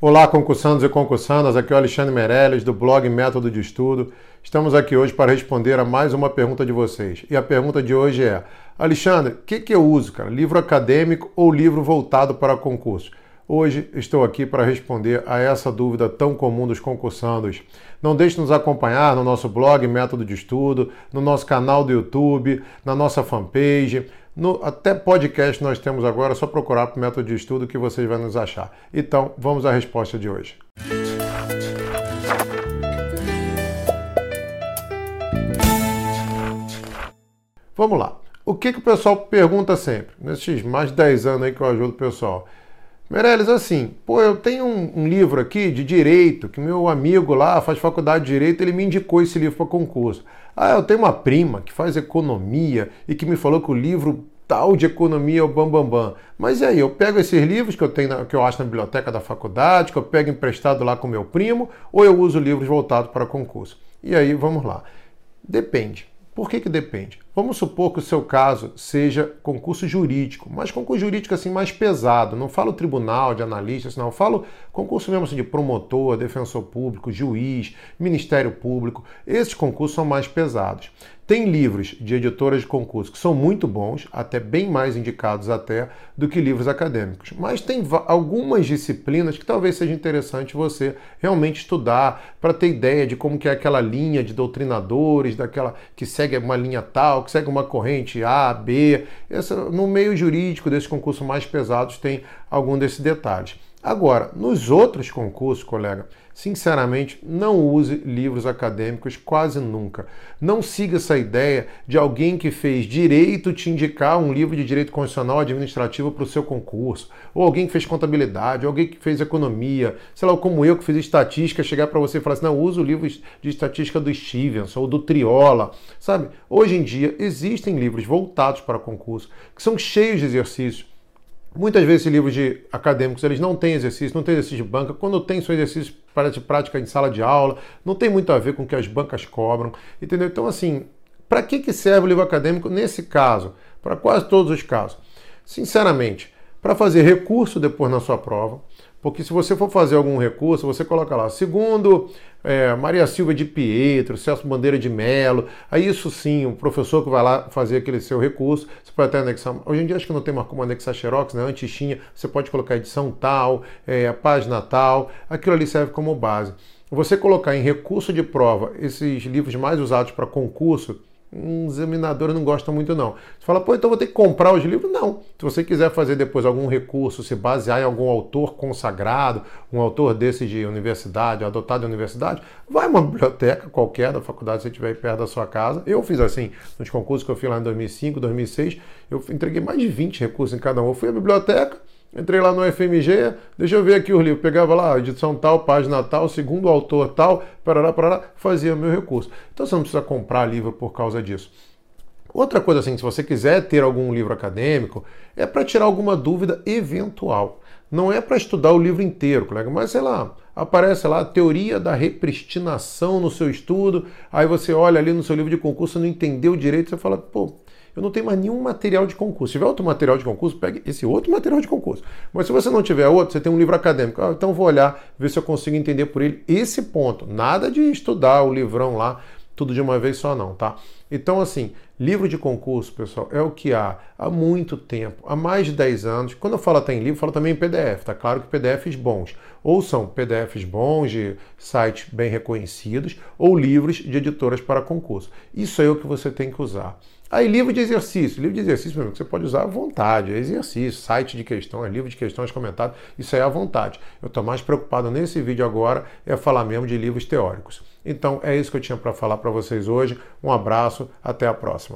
Olá, concursandos e concursandas, aqui é o Alexandre Meirelles, do blog Método de Estudo. Estamos aqui hoje para responder a mais uma pergunta de vocês. E a pergunta de hoje é: Alexandre, o que, que eu uso, cara? Livro acadêmico ou livro voltado para concurso? Hoje estou aqui para responder a essa dúvida tão comum dos concursandos. Não deixe de nos acompanhar no nosso blog Método de Estudo, no nosso canal do YouTube, na nossa fanpage. No, até podcast nós temos agora, é só procurar por método de estudo que vocês vão nos achar. Então, vamos à resposta de hoje. Vamos lá. O que, que o pessoal pergunta sempre? Nesses mais de 10 anos aí que eu ajudo o pessoal. Meirelles, assim, pô, eu tenho um, um, livro aqui de direito, que meu amigo lá faz faculdade de direito, ele me indicou esse livro para concurso. Ah, eu tenho uma prima que faz economia e que me falou que o livro tal de economia é o bambambam. Bam, bam. Mas e aí, eu pego esses livros que eu tenho, que eu acho na biblioteca da faculdade, que eu pego emprestado lá com meu primo, ou eu uso livros voltados para concurso? E aí, vamos lá. Depende. Por que, que depende? Vamos supor que o seu caso seja concurso jurídico, mas concurso jurídico assim mais pesado. Não falo tribunal de analistas, não. Falo concurso mesmo assim de promotor, defensor público, juiz, ministério público. Esses concursos são mais pesados. Tem livros de editoras de concurso que são muito bons, até bem mais indicados até do que livros acadêmicos. Mas tem algumas disciplinas que talvez seja interessante você realmente estudar para ter ideia de como que é aquela linha de doutrinadores, daquela que segue uma linha tal, que segue uma corrente A, B. Essa, no meio jurídico desses concursos mais pesados tem algum desses detalhes. Agora, nos outros concursos, colega, sinceramente, não use livros acadêmicos quase nunca. Não siga essa ideia de alguém que fez direito te indicar um livro de direito constitucional administrativo para o seu concurso, ou alguém que fez contabilidade, ou alguém que fez economia, sei lá, como eu que fiz estatística, chegar para você e falar assim: não, usa o livro de estatística do Stevens ou do Triola, sabe? Hoje em dia existem livros voltados para concurso que são cheios de exercícios Muitas vezes esses livros de acadêmicos eles não têm exercício, não tem exercício de banca. Quando tem, são exercícios para de prática em sala de aula. Não tem muito a ver com o que as bancas cobram, entendeu? Então, assim, para que, que serve o livro acadêmico nesse caso? Para quase todos os casos. Sinceramente, para fazer recurso depois na sua prova, porque se você for fazer algum recurso, você coloca lá, segundo é, Maria Silva de Pietro, Celso Bandeira de Melo, aí isso sim, o professor que vai lá fazer aquele seu recurso, você pode até anexar, hoje em dia acho que não tem mais como anexar xerox, né? antes tinha, você pode colocar edição tal, é, página tal, aquilo ali serve como base. Você colocar em recurso de prova esses livros mais usados para concurso, um examinador não gosta muito não. Você fala, pô, então vou ter que comprar os livros? Não. Se você quiser fazer depois algum recurso, se basear em algum autor consagrado, um autor desse de universidade, adotado de universidade, vai uma biblioteca qualquer da faculdade, se estiver perto da sua casa. Eu fiz assim, nos concursos que eu fiz lá em 2005, 2006, eu entreguei mais de 20 recursos em cada um. Eu fui à biblioteca, Entrei lá no FMG, deixa eu ver aqui o livro. Pegava lá, edição tal, página tal, segundo autor tal, parará, parará, fazia meu recurso. Então você não precisa comprar livro por causa disso. Outra coisa assim, se você quiser ter algum livro acadêmico, é para tirar alguma dúvida eventual. Não é para estudar o livro inteiro, colega, mas sei lá, aparece lá a teoria da repristinação no seu estudo, aí você olha ali no seu livro de concurso, não entendeu direito, você fala, pô, eu não tenho mais nenhum material de concurso. Se tiver outro material de concurso, pegue esse outro material de concurso. Mas se você não tiver outro, você tem um livro acadêmico. Ah, então vou olhar, ver se eu consigo entender por ele esse ponto. Nada de estudar o livrão lá, tudo de uma vez só não, tá? Então, assim, livro de concurso, pessoal, é o que há há muito tempo, há mais de 10 anos. Quando eu falo até em livro, falo também em PDF, tá? Claro que PDFs bons. Ou são PDFs bons de sites bem reconhecidos, ou livros de editoras para concurso. Isso é o que você tem que usar. Aí, livro de exercício. Livro de exercício, meu você pode usar à vontade. É exercício, site de questões, livro de questões comentados, isso aí é à vontade. Eu estou mais preocupado nesse vídeo agora é falar mesmo de livros teóricos. Então, é isso que eu tinha para falar para vocês hoje. Um abraço, até a próxima.